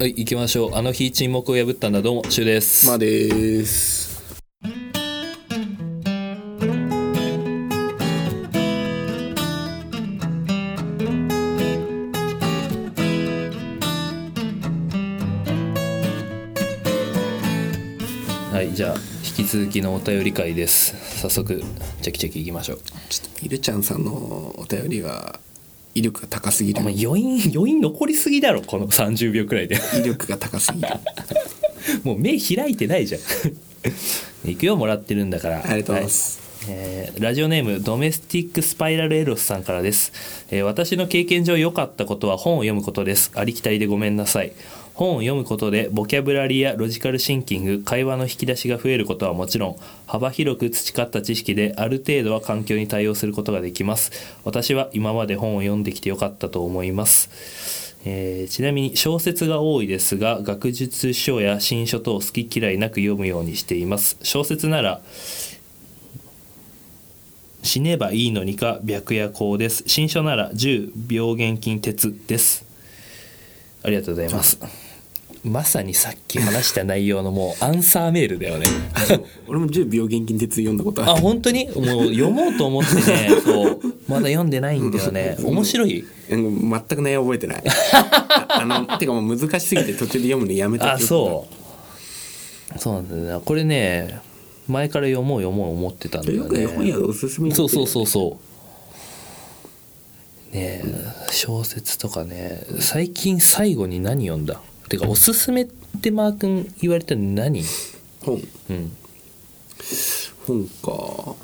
はい行きましょう。あの日沈黙を破ったんだ。どうもシュウです、まあです。はいじゃあ引き続きのお便り会です。早速チェキチェキいきましょう。ちょっとイルちゃんさんのお便りが威力が高すぎる。お前余韻 余韻残りすぎだろこの30秒くらいで。威力が高すぎる。もう目開いてないじゃん。行くよもらってるんだから。ありがとうございます、はい。えーラジオネームドメスティックスパイラルエロスさんからです、えー私の経験上良かったことは本を読むことです。ありきたりでごめんなさい本を読むことでボキャブラリーやロジカルシンキング会話の引き出しが増えることはもちろん幅広く培った知識である程度は環境に対応することができます。私は今まで本を読んできてよかったと思います。えーちなみに小説が多いですが学術書や新書等好き嫌いなく読むようにしています。小説なら死ねばいいのにか白夜行です。新書なら10病原菌鉄です。ありがとうございます。まさにさっき話した内容のもうアンサーメールだよね。俺も10秒現金鉄読んだことあある本当に？もう読もうと思ってね そう。まだ読んでないんだよね。面白い？うん全く内容覚えてない。ああのてかもう難しすぎて途中で読むのやめた。あそう。そうなんだよなこれね前から読もう読もう思ってたんだよよくね本ね屋でおすすめにそうそうそうそう。ねえ小説とかね最近最後に何読んだ？てかおすすめってマー君言われたの何？本。うん。本か。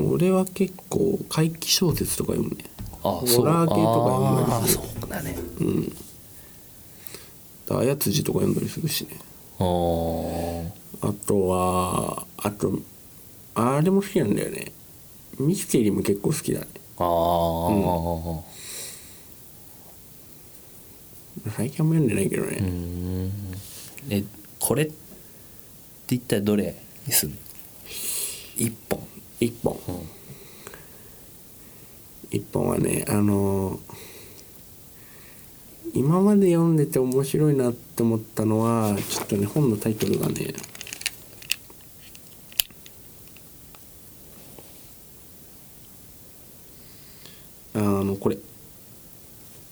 俺は結構怪奇小説とか読むね。あホラー系とか読んだりあーするそうだね。あやつじとか読んだりするしね。あー。あとはあとあれも好きなんだよね。ミステリーも結構好きだね。あー最近あんま読んでないけどね、うん。えこれって言ったらどれにすんの？一本。一本、一本はねあのー今まで読んでて面白いなって思ったのはちょっとね本のタイトルがねあのこれ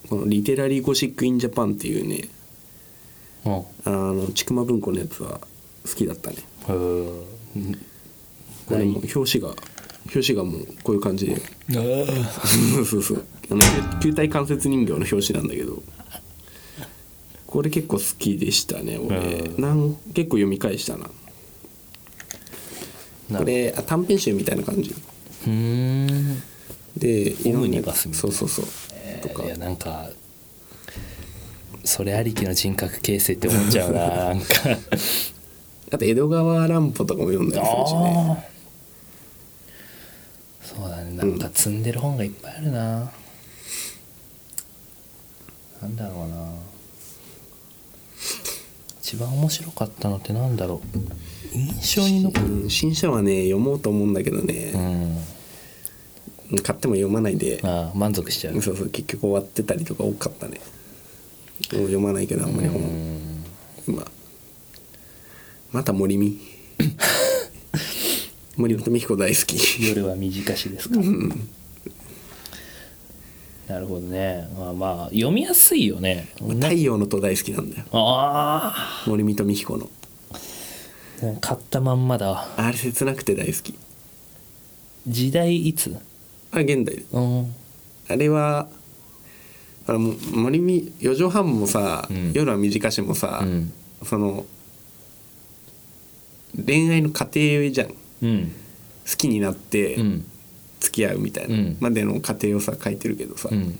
この「 Literary Gothic in Japan」っていうねうんあのちくま文庫のやつは好きだったね。これも表紙が表紙がもうこういう感じで。そう そうそう。あの球体関節人形の表紙なんだけど。これ結構好きでしたね俺。うんなん結構読み返したな。なこれあ短編集みたいな感じ。でオムニバスみたいな。そうそうそう。とか。いやなんかそれありきの人格形成って思っちゃうな なんか。あと江戸川乱歩とかも読んだりするしね。そうだねなんか積んでる本がいっぱいあるな、なんだろうな。一番面白かったのってなんだろう。印象に残る。うん新書はね読もうと思うんだけどうね、ん。買っても読まないで。満足しちゃう。そうそう結局終わってたりとか多かったね読まないけどあんまり本うん今また森見。森本美彦大好き。夜は短しですか。なるほどね。まあまあ読みやすいよね。太陽の塔大好きなんだよ。あ森見と美彦の。あ買ったまんまだ。わあれ切なくて大好き。時代いつ？あ現代。うん。あれはあのも森見四畳半もさ、うん。夜は短しもさ、うん。その恋愛の過程じゃん。好うん。きになってうん。付き合うみたいな、うん。までの過程をさ書いてるけどさ、うん。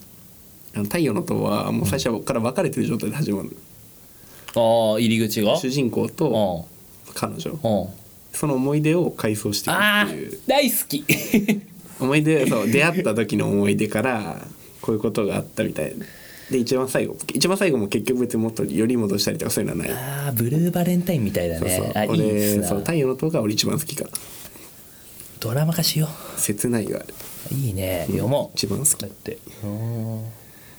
あの太陽の塔はもう最初から別れてる状態で始まるの、ああ入り口が？主人公と彼女。その思い出を回想していくっていう。大好き。思い出そう出会った時の思い出からこういうことがあったみたい。なで一番最後一番最後も結局別にもっとより戻したりとかそういうのはない、ああブルーバレンタインみたいだそうそう。ねあいいっ俺すな。そう太陽の塔が俺一番好きかな。ドラマ化しよ切ないがあるういいね。読もう。一番好き。だって。うん。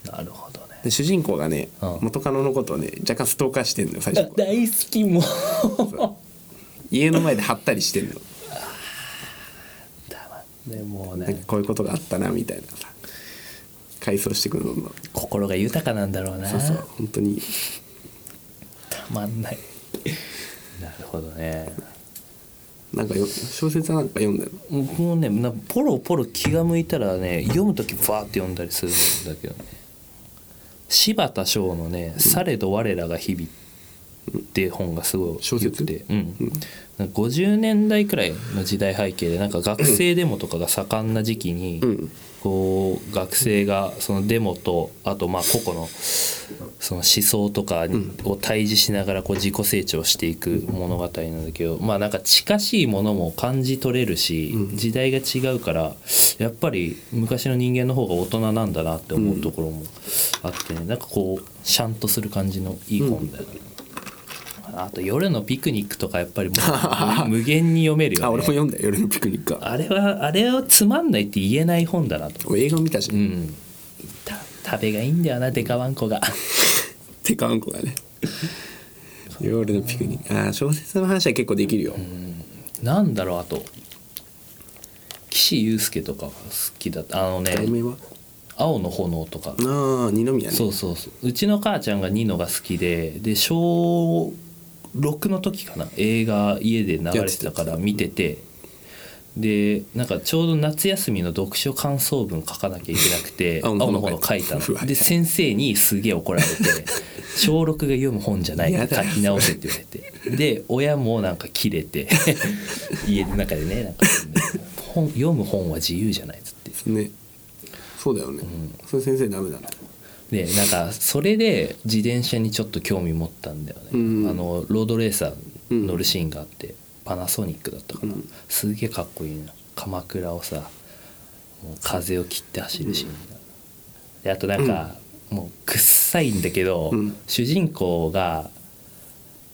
なるほどね。で主人公がね、うん。元カノのことをね若干ストーカーしてんのよ最初。大好きもう。家の前で貼ったりしてんのでもうなんかねこういうことがあったなみたいなさ回想してくるのの心が豊かなんだろうな。そうそう本当に。たまんない。なるほどね。なんかよ小説なんか読んだの僕もねなポロポロ気が向いたらね読む時バーって読んだりするんだけどね。柴田翔のね「されど我らが日々」っていう本がすごい小説？良くて、うん、なん。か50年代くらいの時代背景でなんか学生デモとかが盛んな時期に、うんこう学生がそのデモとあとまあ個々のその思想とかにを対峙しながらこう自己成長していく物語なんだけどまあなんか近しいものも感じ取れるし時代が違うからやっぱり昔の人間の方が大人なんだなって思うところもあってねなんかこうシャンとする感じのいい本だよね。あと夜のピクニックとかやっぱりもう無 無限に読めるよね。あ俺も読んだよ夜のピクニックは。あれはあれはつまんないって言えない本だなと俺映画見たし、うん。た食べがいいんだよなデカワンコが。てかあんこがね。夜のピクニック。ああ小説の話は結構できるよ、なんだろうあと。岸優介とかが好きだった。あのね題名は「青の炎」とか。ああ二宮ね。そうそうそう。うちの母ちゃんがニノが好きでで小6の時かな映画家で流れてたから見ててでなんかちょうど夏休みの読書感想文書かなきゃいけなくて青青のの炎炎書いたの。で先生にすげえ怒られて小6が読む本じゃない書き直せって言われて。で親もなんか切れて 家の中でねなんか本読む本は自由じゃないっつって。ね。そうだよね、それ先生ダメだねでなんかそれで自転車にちょっと興味持ったんだよね、うん。あのロードレーサー乗るシーンがあって、パナソニックだったかな、うん。すげえかっこいいな。鎌倉をさもう風を切って走るシーンが、であとなんか、もうくっさいんだけど、うん。主人公が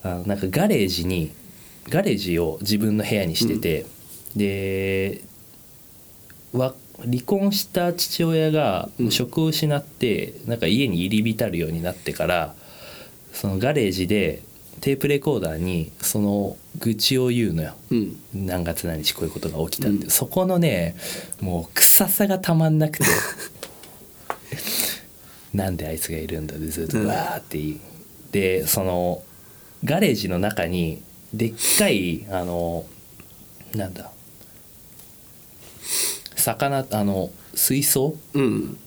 あのなんかガレージにガレージを自分の部屋にしてて、でわ離婚した父親がうん。職を失ってなんか家に入り浸るようになってからそのガレージでテープレコーダーにその愚痴を言うのよ。うん。何月何日こういうことが起きたって、うん。そこのねもう臭さがたまんなくて。なんであいつがいるんだでずっとうん。わーって言い、でそのガレージの中にでっかいあのなんだ魚あの水槽うん。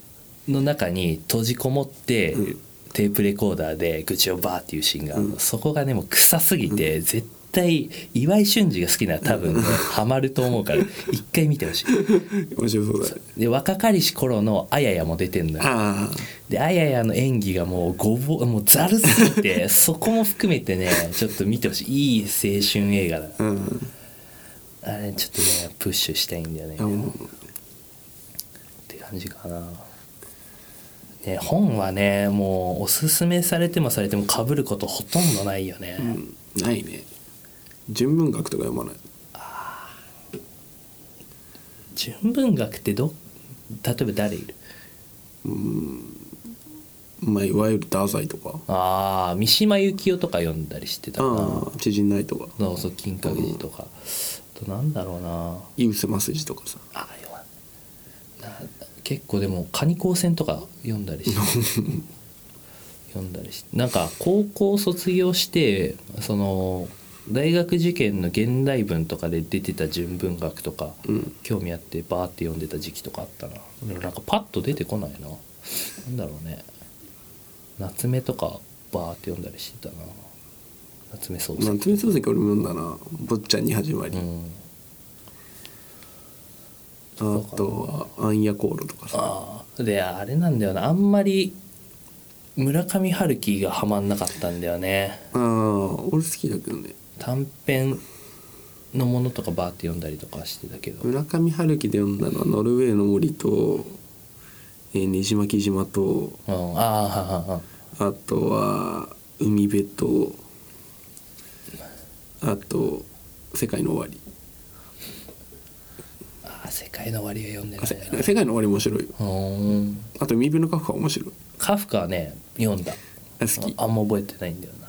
の中に閉じこもって、うん。テープレコーダーで愚痴をバーっていうシーンがある。の、うん。そこがねもう臭すぎて、絶対岩井俊二が好きなら多分ね、ハマると思うから一回見てほしい。面白そうだね。で若かりし頃のあややも出てんのよ。あであややの演技がもうごぼもうざるすぎて そこも含めてねちょっと見てほしい。いい青春映画だあれちょっとねプッシュしたいんだよね感じかな。ね、本はねもうおすすめされてもされてもかぶることほとんどないよね、うん。ないね。純文学とか読まない？純文学ってど例えば誰いる？まあいわゆる太宰とか。ああ三島由紀夫とか読んだりしてたかな。ああ知人ないとか。そうそう金閣寺とか、あとなんだろうな。井伏正治とかさ。あ読まな結構でも蟹高専とか読んだりして 読んだりしてなんか高校卒業してその大学受験の現代文とかで出てた純文学とか、うん。興味あってバーって読んでた時期とかあったな。でもなんかパッと出てこないな。なんだろうね。夏目とかバーって読んだりしてたな。夏目漱石。夏目漱石俺も読んだな「坊ちゃんに始まり」うんあとは「アンヤコール」とかさ。ああであれなんだよな。あんまり村上春樹がハマんなかったんだよね。ああ俺好きだけどね。短編のものとかバーって読んだりとかしてたけど。村上春樹で読んだのは「ノルウェーの森と」えー、ねじ巻き島とうん、ああははは。あとは「海辺」とあと「世界の終わり」あ世界の終わりは読んでな。いせ世界の終わり面白いあと海辺のカフカ面白い。カフカはね読んだ。好き。ああんま覚えてないんだよな。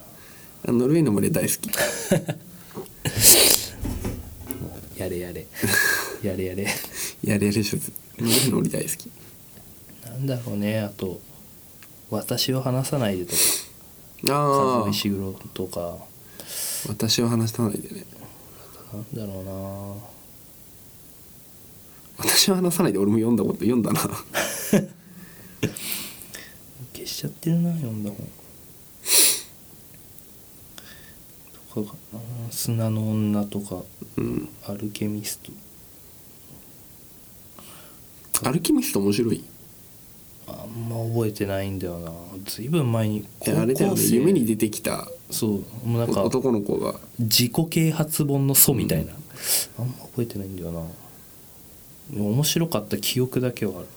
あノルウェーの森大好き。やれやれ。やれやれ。やれやれシューズノルウェーの森大好き。なんだろうね。あと「私を話さないで」とか「ああ和石黒」とか。私は話さないでね。なんだろうな私は話さないで俺も読んだこと読んだな。消しちゃってるな読んだ本。とかかな。砂の女とかうん。アルケミスト。アルキミスト面白い？あんま覚えてないんだよな。ずいぶん前にえあれだよね夢に出てきたそう。もうなんか男の子が。自己啓発本の祖みたいな、あんま覚えてないんだよな面白かった記憶だけはある。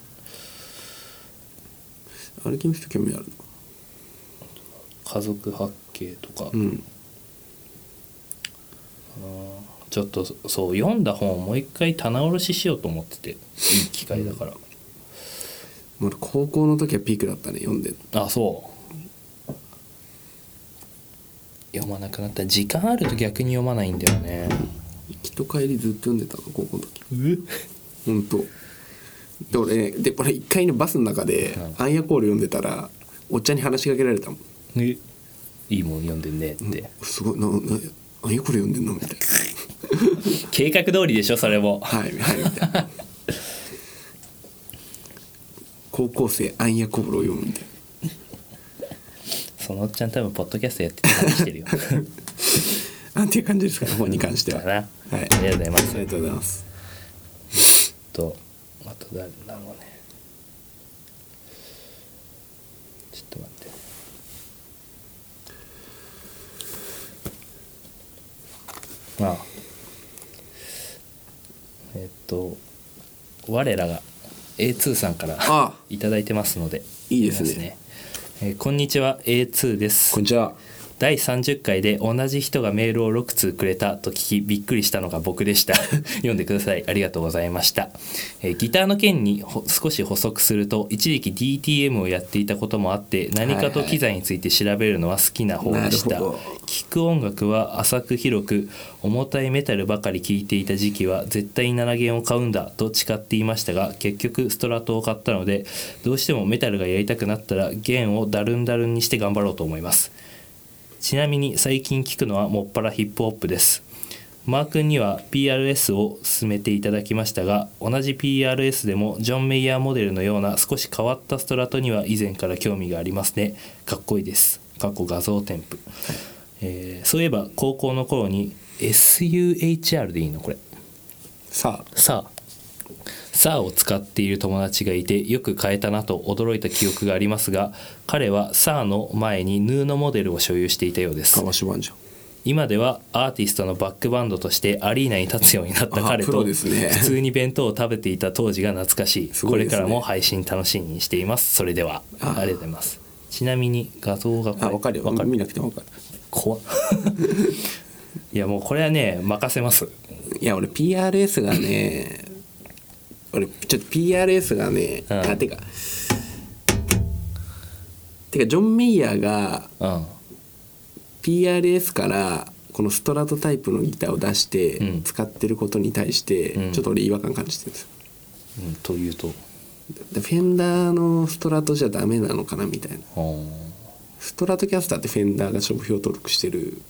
アルキミスト興味ある家族八景とか、なうん。ちょっとそう読んだ本をもう一回棚卸ししようと思ってて。いい機会だから、まだ高校の時はピークだったね読んで。あそう。読まなくなった。時間あると逆に読まないんだよね。行きと帰りずっと読んでたの高校の時。え本当。で俺ねで俺一回のバスの中でうんアンヤコール読んでたらおっちゃんに話しかけられたもん。えいいもん読んでんねって、すごいななアンヤコール読んでんの？みたいな。計画通りでしょそれも。はいはいみたいな。高校生アンヤコールを読むみたいそのおっちゃん多分ポッドキャストやってて話してるよ。ななんていう感じですかね本に関しては。はい。ありがとうございます。ありがとうございますとあと誰だろうね。ちょっと待って。あ。えっと我らが A2 さんからあ。いただいてますのでいいですね。えーこんにちは A2 です。こんにちは第30回で同じ人がメールを6通くれたと聞きびっくりしたのが僕でした。読んでください。ありがとうございました、えーギターの件にほ少し補足すると一時期 DTM をやっていたこともあって何かと機材について調べるのは好きな方でした、なるほど聴く音楽は浅く広く重たいメタルばかり聴いていた時期は絶対7弦を買うんだと誓っていましたが結局ストラトを買ったのでどうしてもメタルがやりたくなったら弦をダルンダルンにして頑張ろうと思いますちなみに最近聞くのはもっぱらヒップホップです。マー君には PRS を勧めていただきましたが同じ PRS でもジョン・メイヤーモデルのような少し変わったストラトには以前から興味がありますね。かっこいいです。かっこ画像添付、えーそういえば高校の頃に SUHR でいいの？これ。さあ。さあさあを使っている友達がいてよく変えたなと驚いた記憶がありますが彼はさあの前にヌーのモデルを所有していたようです。今ではアーティストのバックバンドとしてアリーナに立つようになった彼と普通に弁当を食べていた当時が懐かしい。ね。これからも配信楽しみにしています。それではあありがとうございます。ちなみに画像がこかるよ。わかる。見なくても分かる。怖っ。いやもうこれはね任せます。いや俺 PRS がね俺ちょっと PRS がね、うん。あてかてかジョン・メイヤーがうん。PRS からこのストラトタイプのギターを出してうん。使ってることに対してうん。ちょっと俺違和感感じてるんですよ。うんというと？でフェンダーのストラトじゃダメなのかなみたいな。うん。ストラトキャスターってフェンダーが商標登録してる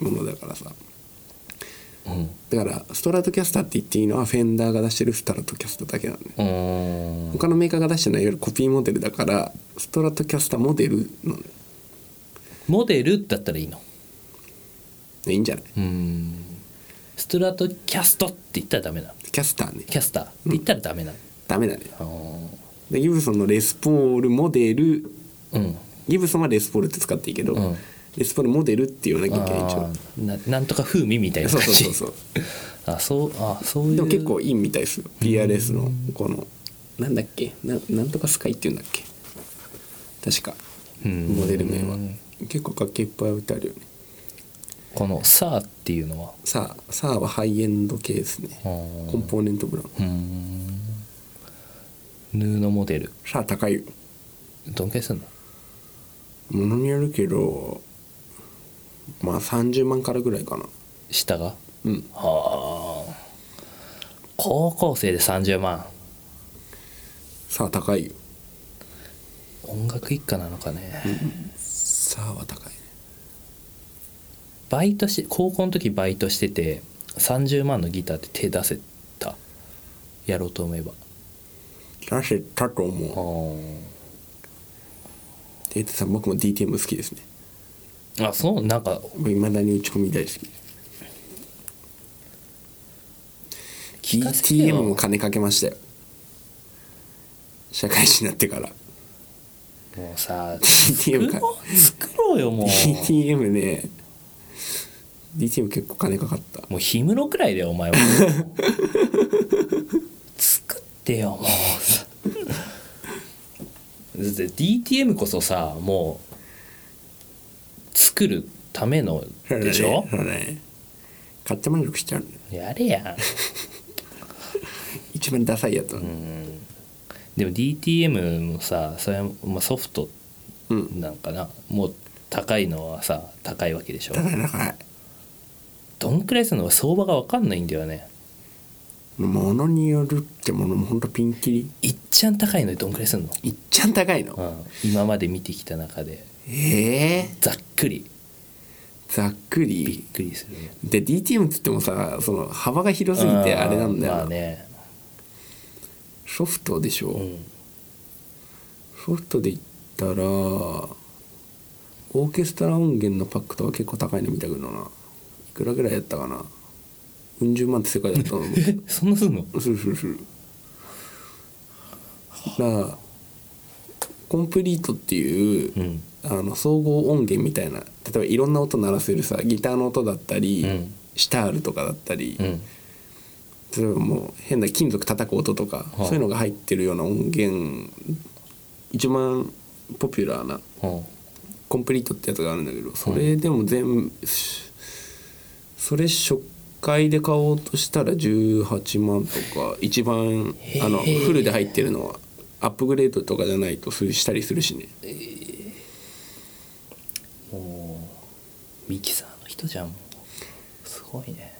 ものだからさうん。だからストラトキャスターって言っていいのはフェンダーが出してるストラトキャスターだけなん他のメーカーが出してないいわゆるコピーモデルだからストラトキャスターモデルのねモデルだったらいいの。いいんじゃない？うん。ストラトキャストって言ったらダメなの。キャスターね。キャスター。って言ったらダメなの、ダメだね。でギブソンのレスポールモデル。うん。ギブソンはレスポールって使っていいけど、うんレスポールモデルって言わなきゃいけない一応ななんとか風味みたいなそう感じ。そうそうそうあそうあそういう。でも結構いいみたいですよ。PRS のこのなんだっけ？ななんとかスカイっていうんだっけ？確か。うん。モデル名は。結構楽器いっぱい置いてあるよね。この「さあ」っていうのは？さあさあはハイエンド系ですね。コンポーネントブランうーん。ヌーのモデル。さあ高いよ。どんくらいすんの？ものによるけどまあ30万からぐらいかな。下が？うん。はあ。高校生で30万。さあ高いよ。音楽一家なのかね、さあは高いね。バイトし高校の時バイトしてて30万のギターって手出せた？やろうと思えば。出せたと思う。データさん僕も DTM 好きですねああそう？なんか。いまだに打ち込み大好き。聞かせてよ。DTM も金かけましたよ。社会人になってから。もうさ DTM か作ろう作ろうよもう。DTM ね。DTM 結構金かかった。もう氷室くらいだよお前は。作ってよもう。さだって DTM こそさもう作るためのでしょ？ね。買って満足しちゃうやれや 一番ダサいやつ。はでも DTM もさそれはまあソフトうん。なんかな？もう高いのはさ高いわけでしょ？高い高い。どんくらいするのか相場が分かんないんだよね。ものによるってものもほんとピンキリ。いっちゃん高いのにどんくらいするの、いっちゃん高いの。うん、今まで見てきた中でええざっくり。ざっくびっりくりするね。で DTM っつってもさその幅が広すぎてあれなんだよ、まあね。ソフトでしょ、うん。ソフトで言ったらオーケストラ音源のパックとか結構高いの見たけどな。いくらぐらいやったかな？うん十万って世界だったのえ そんなすんの？するするするだからコンプリートっていう、うん。あの総合音源みたいな例えばいろんな音鳴らせるさギターの音だったり、うん。シタールとかだったり、うん。例えばもう変な金属叩く音とか、あそういうのが入ってるような音源一番ポピュラーなうんコンプリートってやつがあるんだけどそれでも全部それ初回で買おうとしたら18万とか一番あのフルで入ってるのはアップグレードとかじゃないとそしたりするしね。もうミキサーの人じゃん。もうすごいね。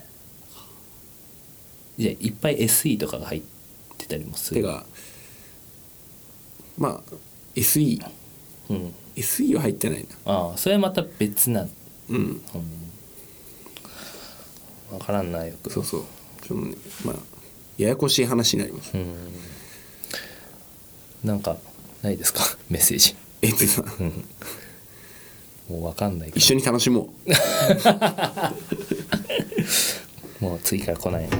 じゃあいっぱい SE とかが入ってたりもする？てかまあ SE うん。SE は入ってないな。ああそれはまた別な。うん。分からんなよく。そうそう。ちょっとねまあややこしい話になります。うんなんかないですか？メッセージ。えっと。さもう分かんないけ一緒に楽しもう。ど もう次から来ない。な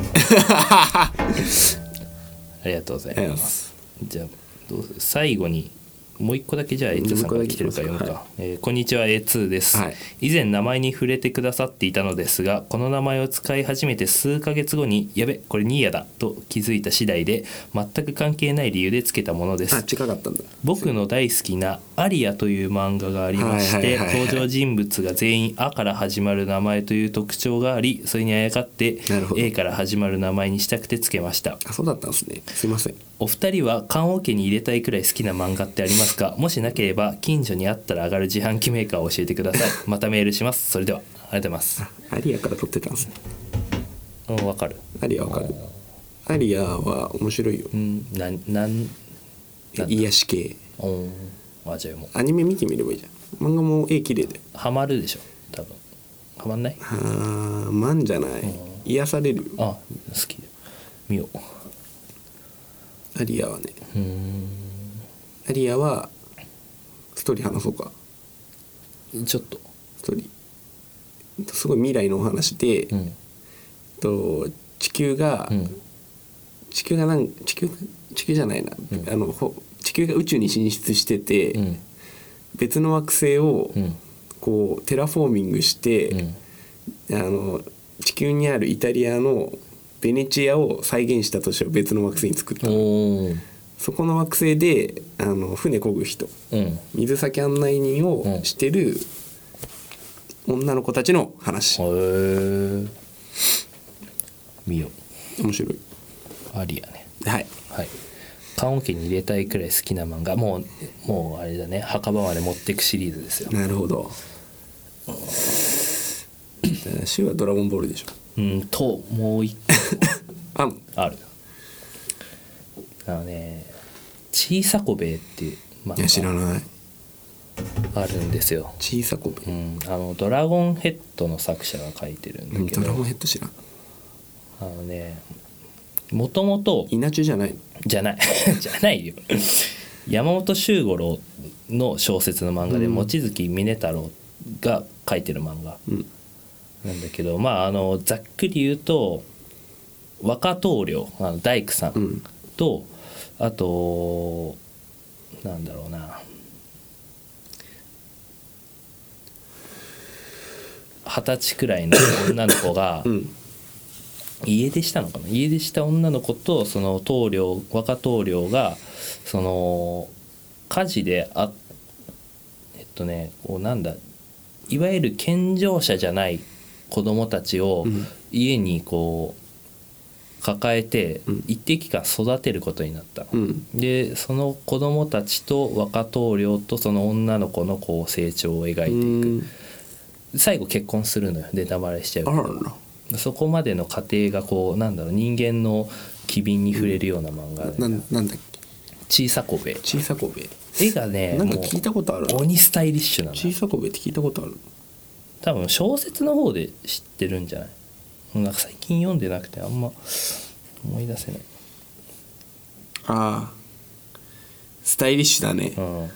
ありがとうございまます。すじゃあどうする最後にもう一個だけじゃあ A2 さんから来てるから読むか、はえーこんにちは A2 です、はい。以前名前に触れてくださっていたのですがこの名前を使い始めて数ヶ月後にやべこれニーヤだと気づいた次第で全く関係ない理由でつけたものです。あ近かったんだ。僕の大好きな「アリア」という漫画がありまして登場人物が全員「あ」から始まる名前という特徴がありそれにあやかって A から始まる名前にしたくてつけました。あそうだったんですね。すいませんお二人は棺桶に入れたいくらい好きな漫画ってありますか？もしなければ近所にあったら上がる自販機メーカーを教えてください。またメールします。それではありがとうございます。アリアから撮ってたんですね。うんわかる。アリアわかる。アリアは面白いよ。うんなんなん癒し系。うんあじゃあもう。アニメ見てみればいいじゃん。漫画も絵綺麗で。ハマるでしょ？多分。ハマんない？あーマンじゃない。癒されるよ。あ好き。見ようアリアはね。うーん。アリアはストーリー話そうか。ちょっと。ストーリー。すごい未来のお話で、うん。と地球が、うん。地球がなん地球地球じゃないな、うん。あのほ地球が宇宙に進出してて、うん。別の惑星をうん。こうテラフォーミングして、うん。あの地球にあるイタリアのベネチアを再現した都市を別の惑星に作った。そこの惑星であの船漕ぐ人。うん。水先案内人をしてる女の子たちの話。へえ見よ面白い。うありやね。はい。はい。棺桶に入れたいくらい好きな漫画。もうもうあれだね。墓場まで持っていくシリーズですよ。なるほど。週はドラゴンボールでしょうんともう一 あ個あるあのね「小さこべえ」っていう漫いや知らない。画あるんですよ、小さこべ。うん、あのドラゴンヘッドの作者が書いてるんだけど、うんドラゴンヘッド知らん。あのねもともと稲中じゃない。のじゃない。じゃないよ。山本周五郎の小説の漫画で、うん。望月峰太郎が書いてる漫画。うんなんだけどまああのざっくり言うと若棟梁あの大工さんうん。と、あとなんだろうな。二十歳くらいの女の子が うん。家出したのかな？家出した女の子とその棟梁若棟梁がその火事であえっとねこうなんだいわゆる健常者じゃない子供たちをうん。家にこう抱えてうん。一定期間育てることになったの。うん。でその子供たちと若棟梁とその女の子のこう成長を描いていく。最後結婚するのよ。ネタバレしちゃうけど。そこまでの過程がこうなんだろう。人間の機敏に触れるような漫画で、ななんだっけ？小さこべ。小さこべ。絵がねなんかもう聞いたことあるな。鬼スタイリッシュなの小さこべって聞いたことある多分小説の方で知ってるんじゃない？なんか最近読んでなくてあんま思い出せない。ああ。スタイリッシュだね。うん。大好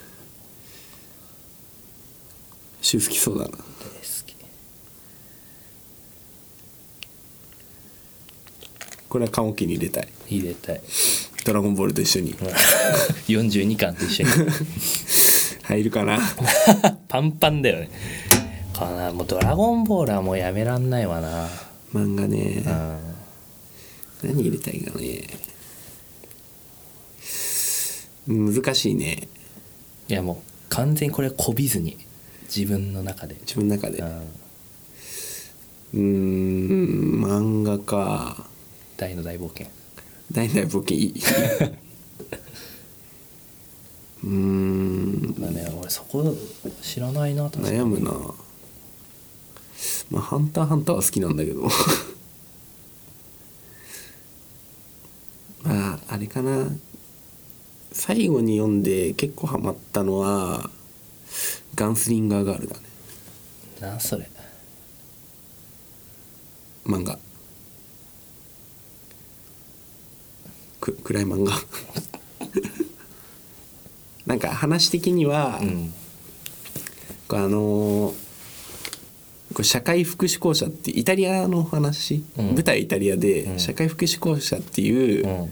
シュ好きそうだな。き。これは棺桶に入れたい。入れたい。ドラゴンボールと一緒に。42巻と一緒に。入るかな。パンパンだよねかな。もうドラゴンボールはもうやめらんないわな。漫画ね。うん。何入れたいかね。難しいね。いやもう完全にこれこびずに。自分の中で、自分の中で。うん、漫画か。大の大冒険。大体僕いい。うーん。まあね俺そこ知らないな悩むなまあ「ハンターハンター」は好きなんだけど。まああれかな。最後に読んで結構ハマったのは「ガンスリンガーガール」だね。なんそれ。漫画。く暗い漫画。なんか話的には、うん。あのーこれ社会福祉校舎ってイタリアの話、うん。舞台イタリアでうん。社会福祉校舎っていう、うん。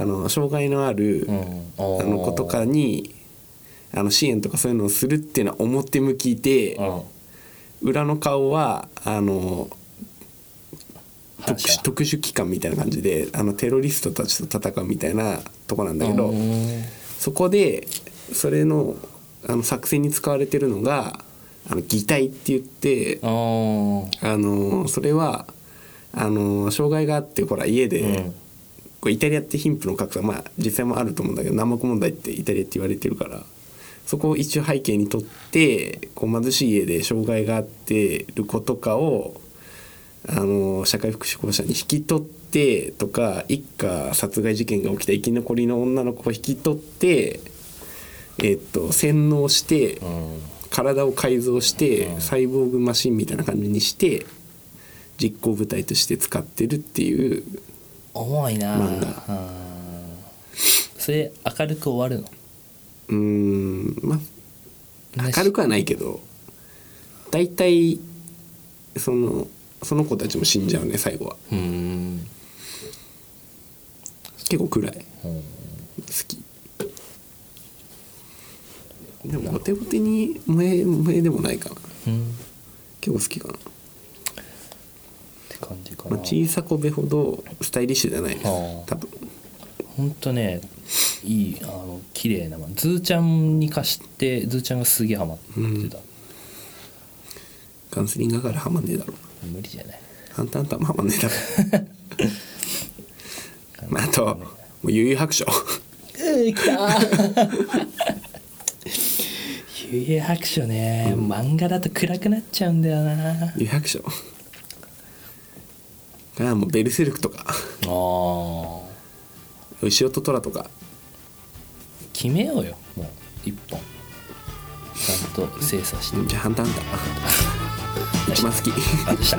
あの障害のある、うん。あの子とかにあの支援とかそういうのをするっていうのは表向きで、うん。裏の顔はあの特殊機関みたいな感じであのテロリストたちと戦うみたいなとこなんだけど、うん。そこでそれのあの作戦に使われてるのがあの擬態って言ってあのそれはあの障害があってほら家で、うん。こうイタリアって貧富の格差まあ実際もあると思うんだけど南北問題ってイタリアって言われてるからそこを一応背景にとってこう貧しい家で障害があってる子とかをあの社会福祉校舎に引き取ってとか一家殺害事件が起きた生き残りの女の子を引き取って、えっと洗脳してうん体を改造してうん。サイボーグマシンみたいな感じにして実行部隊として使ってるっていう重いな。漫画。うん。それ明るく終わるの？うーんまあ明るくはないけど大体そのその子たちも死んじゃうね最後は。うん。結構暗い。好うん。きでもボテボテに萌え萌えでもないかな。うん。結構好きかな、って感じかな。まあ、小さこべほどスタイリッシュじゃないです。多分。ほんとねいいあの綺麗な漫画ズーちゃんに貸してズーちゃんがすげえハマってた、ガンスリンガーガールはまんねえだろ。無理じゃない。ハンターハンターもはまんねえだろ。まあ、あともう幽遊白書。うきた幽遊白書ね、漫画だと暗くなっちゃうんだよな。幽遊白書？ああもうベルセルクとか。あ牛音虎とか。決めようよもう。一本。ちゃんと精査して。じゃあハンターハンター一番好きあでした